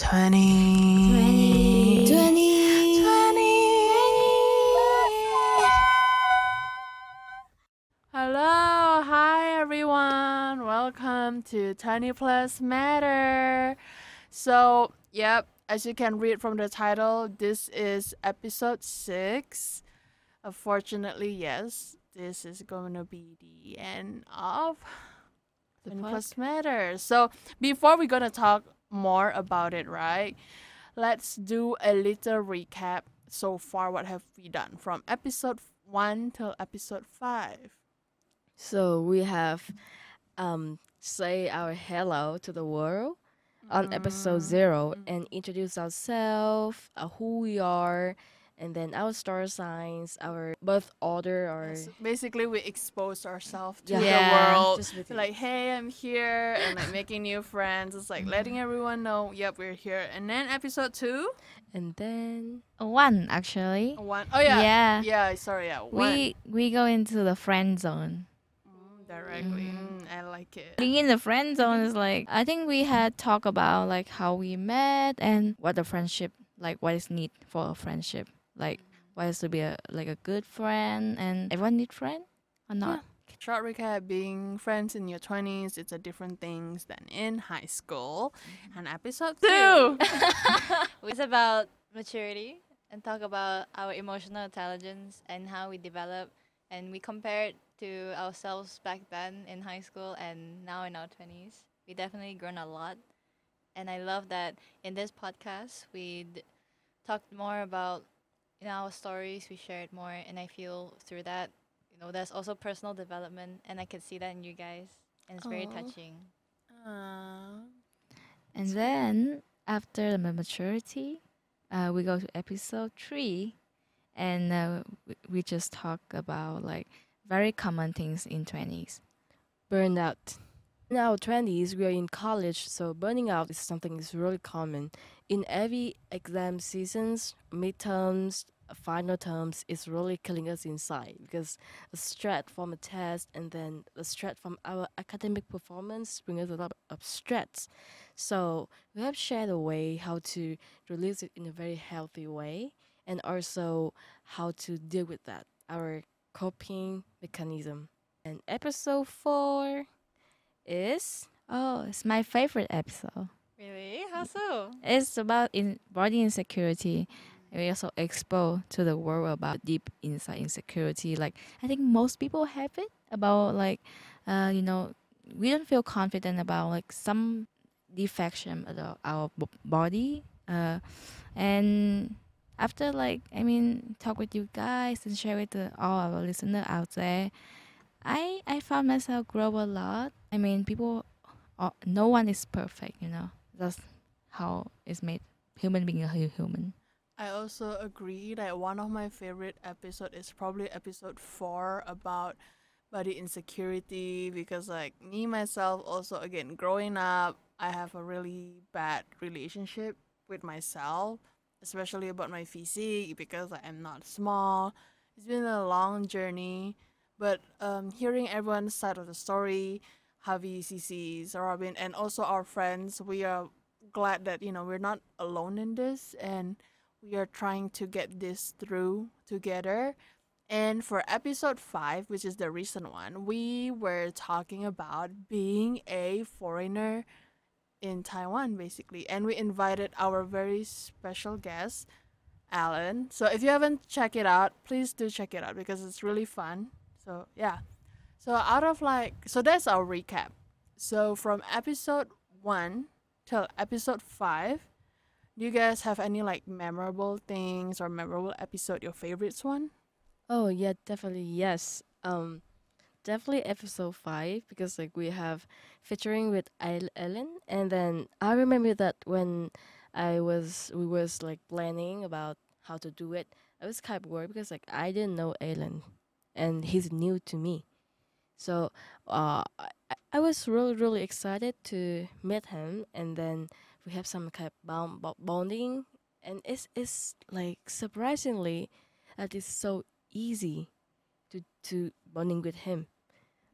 20. 20. 20. 20. Hello, hi everyone. Welcome to 20 Plus Matter. So, yep, as you can read from the title, this is episode 6. Unfortunately, yes, this is going to be the end of The 20 Plus Matter. So, before we're going to talk more about it, right? Let's do a little recap so far. What have we done from episode 1 till episode 5? So we have um say our hello to the world on episode Mm. zero and introduce ourselves, uh, who we are, and then our star signs, our birth order, or So basically, we expose ourselves to Yeah. the Yeah. world. just like, hey, I'm here, and like making new friends. It's like letting everyone know, yep, we're here. And then episode two, and then One actually. one, oh yeah, Yeah. yeah, sorry, yeah, one We we go into the friend zone. Mm, directly. Mhm. Mm, I like it. Being in the friend zone is like I think we had talk about like how we met and what the friendship like what is need for a friendship. Like what is to be a like a good friend and everyone need friend or not? Short recap: Being friends in your twenties, it's a different things than in high school. Mm-hmm. And episode two. It's about maturity and talk about our emotional intelligence and how we develop and we compare it to ourselves back then in high school and now in our 20s. We definitely grown a lot. And I love that in this podcast we d- talked more about you know our stories, we shared more and I feel through that you know there's also personal development and I can see that in you guys and it's very Aw. touching. Aw. And then after the maturity, uh, we go to episode three, and uh, we, we just talk about like very common things in twenties. burnout. In our twenties, we are in college, so burning out is something is really common. In every exam seasons, midterms, final terms is really killing us inside because the stress from a test and then the stress from our academic performance bring us a lot of stress. So we have shared a way how to release it in a very healthy way and also how to deal with that, our coping mechanism. And episode four is Oh, it's my favorite episode. Really? How so? It's about in body insecurity. We also expose to the world about deep inside insecurity. Like I think most people have it about like, uh, you know, we don't feel confident about like some defection of our b- body. Uh, and after like I mean talk with you guys and share with the, all our listener out there, I I found myself grow a lot. I mean people, uh, no one is perfect. You know that's how it's made human being a human. I also agree that one of my favorite episode is probably episode four about body insecurity because like me myself also again growing up I have a really bad relationship with myself, especially about my physique because I am not small. It's been a long journey, but um, hearing everyone's side of the story, Javi, Cici, Robin, and also our friends, we are glad that you know we're not alone in this and we are trying to get this through together. And for episode 5, which is the recent one, we were talking about being a foreigner in Taiwan, basically. And we invited our very special guest, Alan. So if you haven't checked it out, please do check it out because it's really fun. So, yeah. So, out of like, so that's our recap. So, from episode 1 till episode 5, do you guys have any like memorable things or memorable episode, your favorites one? Oh yeah, definitely yes. Um, definitely episode five because like we have featuring with El- Ellen, and then I remember that when I was we was like planning about how to do it, I was kind of worried because like I didn't know Ellen, and he's new to me, so uh, I, I- I was really really excited to meet him, and then we have some kind of bond, bonding, and it's it's like surprisingly that it's so easy to to bonding with him.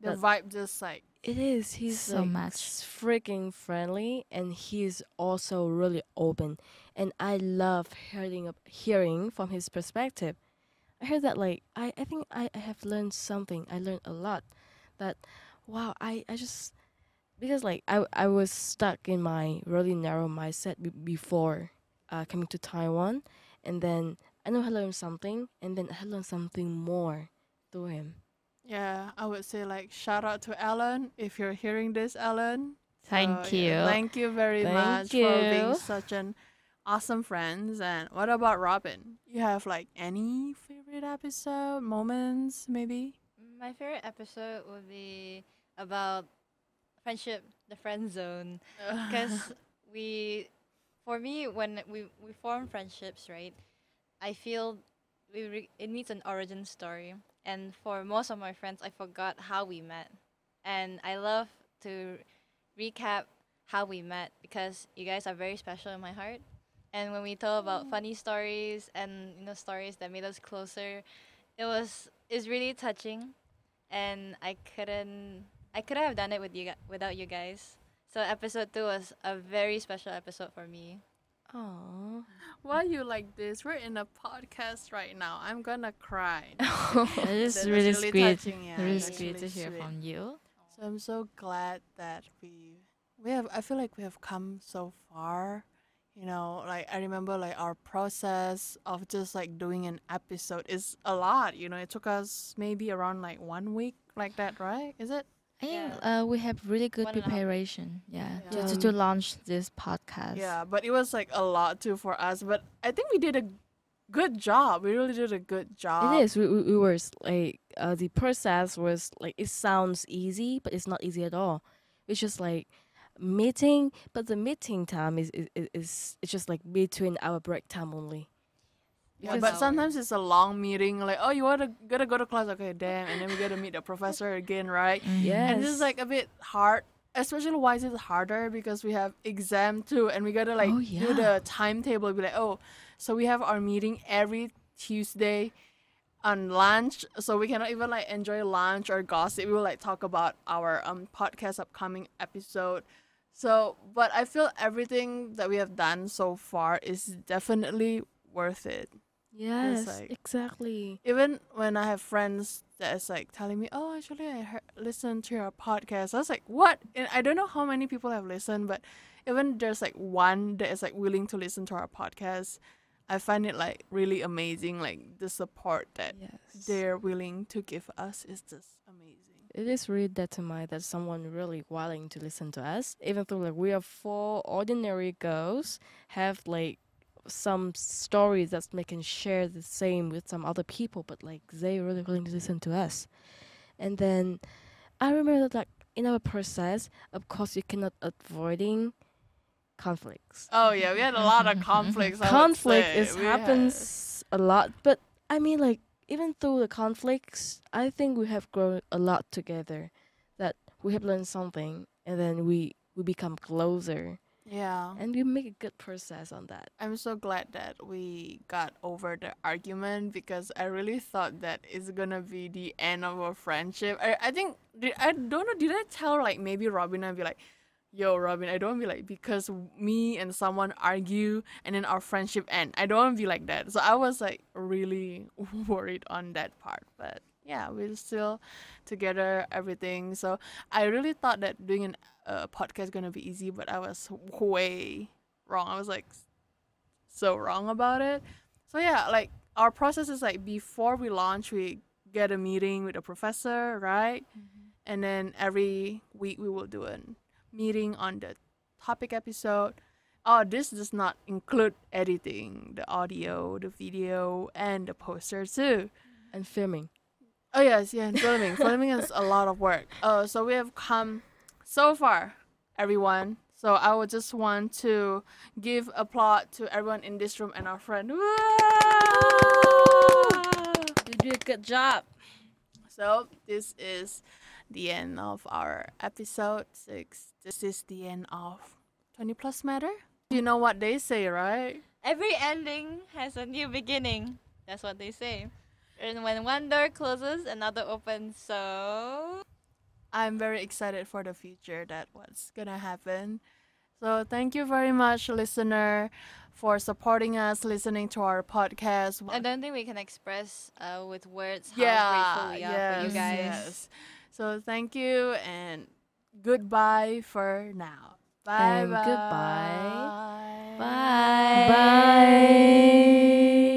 The But- vibe just like It is. He's So like much. freaking friendly, and he's also really open. And I love hearing hearing from his perspective. I heard that like I, I think I, I have learned something. I learned a lot. That wow, I, I just because like I I was stuck in my really narrow mindset be- before uh, coming to Taiwan, and then I know I learned something, and then I learned something more through him. Yeah, I would say like shout out to Alan if you're hearing this, Alan. Thank So, you. yeah, thank you very Thank much for being such an awesome friends. And what about Robin? You have like any favorite episode moments, maybe? My favorite episode would be about friendship, the friend zone. because we for me when we we form friendships right i feel we re- it needs an origin story and for most of my friends i forgot how we met and i love to recap how we met because you guys are very special in my heart and when we talk about oh. funny stories and you know stories that made us closer it was it's really touching and i couldn't i couldn't have done it with you without you guys so episode two was a very special episode for me. Oh, Why you like this? We're in a podcast right now. I'm gonna cry. It is really really sweet. touching, yeah, really that's sweet to hear sweet. from you. So I'm so glad that we we have I feel like we have come so far. You know, like I remember like our process of just like doing an episode is a lot, you know. It took us maybe around like one week like that, right? Is it? I think Yeah. uh, we have really good One and a half preparation. Yeah, Yeah. To, to, to launch this podcast. Yeah, but it was like a lot too for us, but I think we did a good job. We really did a good job. It is. We, we, we were like uh, the process was like it sounds easy, but it's not easy at all. It's just like meeting, but the meeting time is is, is, is it's just like between our break time only. Yeah, but sometimes it's a long meeting. Like, oh, you wanna gotta go to class? Okay, damn, and then we gotta meet the professor again, right? Mhm. Yeah. And this is like a bit hard. Especially why is it harder? Because we have exam too, and we gotta like Oh, do the timetable. Be like, oh, so we have our meeting every Tuesday on lunch, so we cannot even like enjoy lunch or gossip. We will like talk about our um podcast upcoming episode. So, but I feel everything that we have done so far is definitely worth it. Yes, like- exactly. Even when I have friends that is like telling me, "Oh, actually, I heard, listened to your podcast," I was like, "What?" And I don't know how many people have listened, but even there's like one that is like willing to listen to our podcast, I find it like really amazing. Like the support that Yes. they're willing to give us is just amazing. It is really that to mind that someone really willing to listen to us, even though like we are four ordinary girls, have like some stories that they can share the same with some other people, but like they really willing to listen to us. And then I remember that like in our process, of course, you cannot avoiding conflicts. Oh yeah, we had a lot of conflicts. Conflict is We had- happens a lot, but I mean like even through the conflicts, I think we have grown a lot together. That we have learned something, and then we we become closer, Yeah. and we make a good process on that. I'm so glad that we got over the argument because I really thought that it's gonna be the end of our friendship. I, I think did, I don't know. Did I tell like maybe Robin and be like, "Yo, Robin, I don't wanna be like because me and someone argue and then our friendship end. I don't want to be like that." So I was like really worried on that part, but yeah, we're still together, everything. So I really thought that doing an uh, podcast gonna be easy, but I was way wrong. I was like so wrong about it. So yeah, like our process is like before we launch, we get a meeting with a professor, right? And then every week we will do a meeting on the topic episode. Oh, this does not include editing, the audio, the video, and the poster too. And filming. Oh yes, yeah, filming. filming is a lot of work. Uh, so we have come so far, everyone. So I would just want to give applause to everyone in this room and our friend. You did a good job. So this is the end of our episode six. This is the end of 20 Plus Matter. You know what they say, right? Every ending has a new beginning. That's what they say. And when one door closes, another opens. So. I'm very excited for the future that what's gonna happen. So thank you very much, listener, for supporting us, listening to our podcast. I don't think we can express uh, with words how yeah, grateful we are yes, for you guys. Yes. So thank you and goodbye for now. Bye and bye. Goodbye. Bye. Bye. bye.